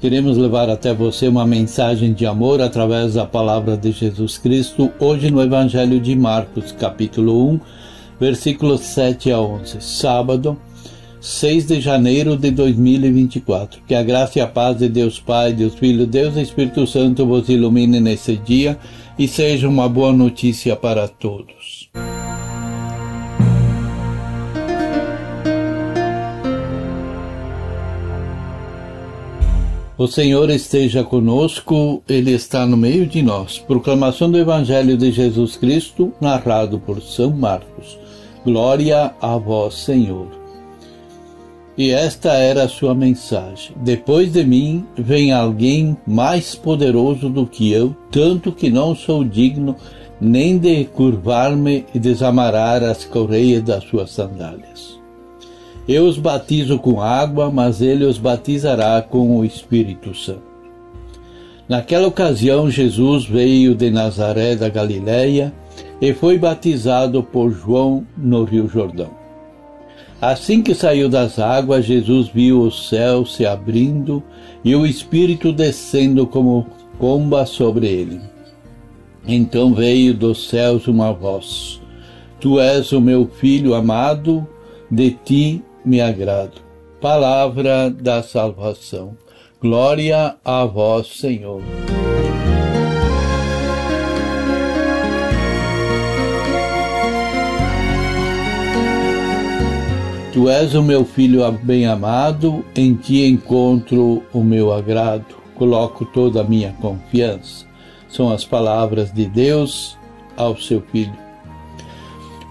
Queremos levar até você uma mensagem de amor através da palavra de Jesus Cristo, hoje no Evangelho de Marcos, capítulo 1, versículos 7 a 11. Sábado, 6 de janeiro de 2024. Que a graça e a paz de Deus Pai, Deus Filho, Deus Espírito Santo vos ilumine nesse dia e seja uma boa notícia para todos. O Senhor esteja conosco, Ele está no meio de nós. Proclamação do Evangelho de Jesus Cristo, narrado por São Marcos. Glória a vós, Senhor. E esta era a sua mensagem: Depois de mim vem alguém mais poderoso do que eu, tanto que não sou digno nem de curvar-me e desamarrar as correias das suas sandálias. Eu os batizo com água, mas ele os batizará com o Espírito Santo. Naquela ocasião, Jesus veio de Nazaré da Galiléia e foi batizado por João no Rio Jordão. Assim que saiu das águas, Jesus viu o céu se abrindo e o Espírito descendo como pomba sobre ele. Então veio dos céus uma voz: Tu és o meu filho amado, de ti me agrado. Palavra da salvação. Glória a vós, Senhor. Tu és o meu filho bem-amado, em ti encontro o meu agrado, coloco toda a minha confiança. São as palavras de Deus ao seu filho.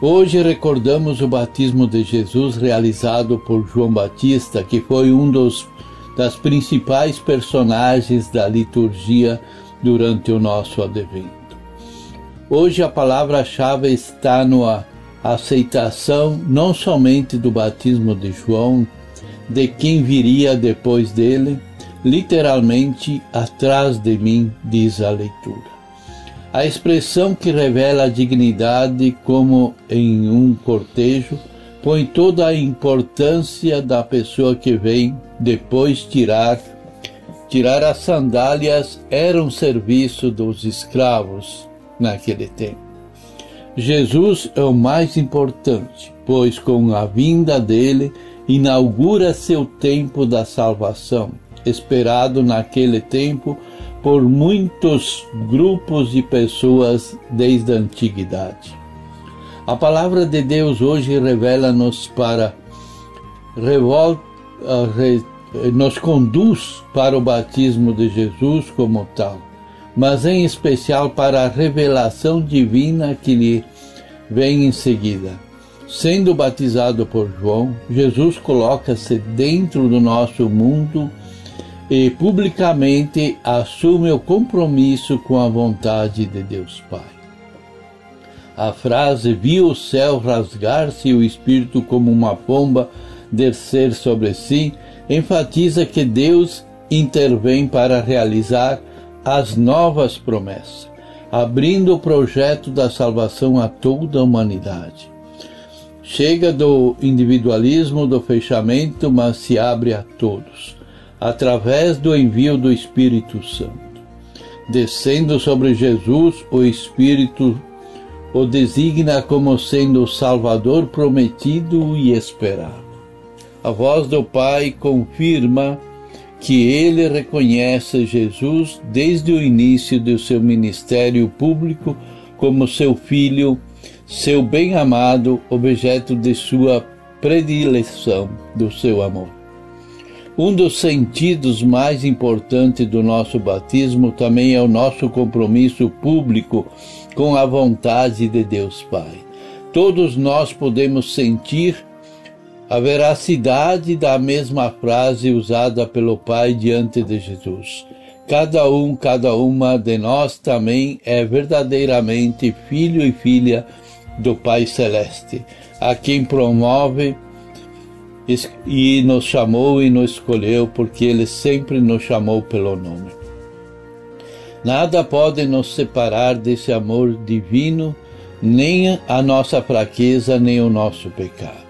Hoje recordamos o batismo de Jesus realizado por João Batista, que foi um dos das principais personagens da liturgia durante o nosso advento. Hoje a palavra-chave está na aceitação não somente do batismo de João, de quem viria depois dele, literalmente atrás de mim, diz a leitura. A expressão que revela a dignidade, como em um cortejo, põe toda a importância da pessoa que vem depois tirar. Tirar as sandálias era um serviço dos escravos naquele tempo. Jesus é o mais importante, pois com a vinda dele inaugura seu tempo da salvação, esperado naquele tempo por muitos grupos de pessoas desde a antiguidade. A palavra de Deus hoje revela-nos para revolta, nos conduz para o batismo de Jesus como tal, mas em especial para a revelação divina que lhe vem em seguida. Sendo batizado por João, Jesus coloca-se dentro do nosso mundo e publicamente assume o compromisso com a vontade de Deus Pai. A frase viu o céu rasgar-se e o Espírito como uma pomba descer sobre si enfatiza que Deus intervém para realizar as novas promessas, abrindo o projeto da salvação a toda a humanidade. Chega do individualismo, do fechamento, mas se abre a todos através do envio do Espírito Santo. Descendo sobre Jesus, o Espírito o designa como sendo o Salvador prometido e esperado. A voz do Pai confirma que ele reconhece Jesus desde o início do seu ministério público como seu filho, seu bem-amado, objeto de sua predileção, do seu amor. Um dos sentidos mais importantes do nosso batismo também é o nosso compromisso público com a vontade de Deus Pai. Todos nós podemos sentir a veracidade da mesma frase usada pelo Pai diante de Jesus. Cada um, cada uma de nós também é verdadeiramente filho e filha do Pai Celeste, a quem promove e nos chamou e nos escolheu, porque Ele sempre nos chamou pelo nome. Nada pode nos separar desse amor divino, nem a nossa fraqueza, nem o nosso pecado.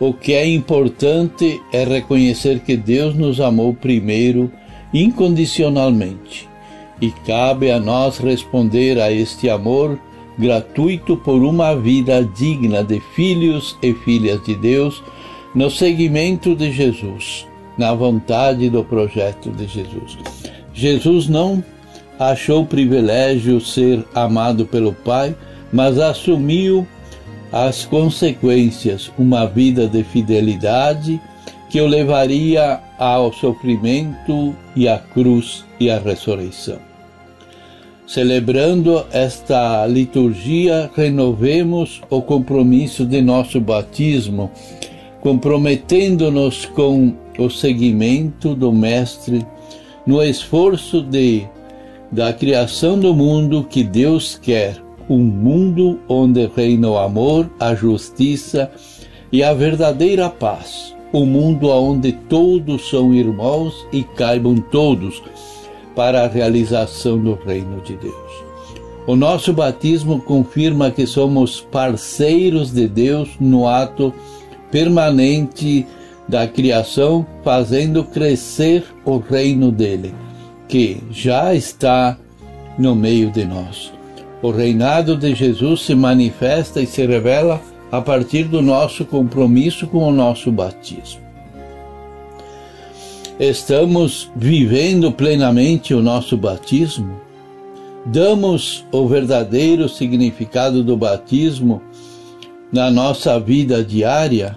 O que é importante é reconhecer que Deus nos amou primeiro, incondicionalmente, e cabe a nós responder a este amor gratuito por uma vida digna de filhos e filhas de Deus no seguimento de Jesus, na vontade do projeto de Jesus. Jesus não achou privilégio ser amado pelo Pai, mas assumiu as consequências, uma vida de fidelidade que o levaria ao sofrimento e à cruz e à ressurreição. Celebrando esta liturgia, renovemos o compromisso de nosso batismo, comprometendo-nos com o seguimento do Mestre no esforço de da criação do mundo que Deus quer, um mundo onde reina o amor, a justiça e a verdadeira paz, um mundo onde todos são irmãos e caibam todos para a realização do reino de Deus. O nosso batismo confirma que somos parceiros de Deus no ato permanente da criação, fazendo crescer o reino dele, que já está no meio de nós. O reinado de Jesus se manifesta e se revela a partir do nosso compromisso com o nosso batismo estamos vivendo plenamente o nosso batismo? Damos o verdadeiro significado do batismo na nossa vida diária?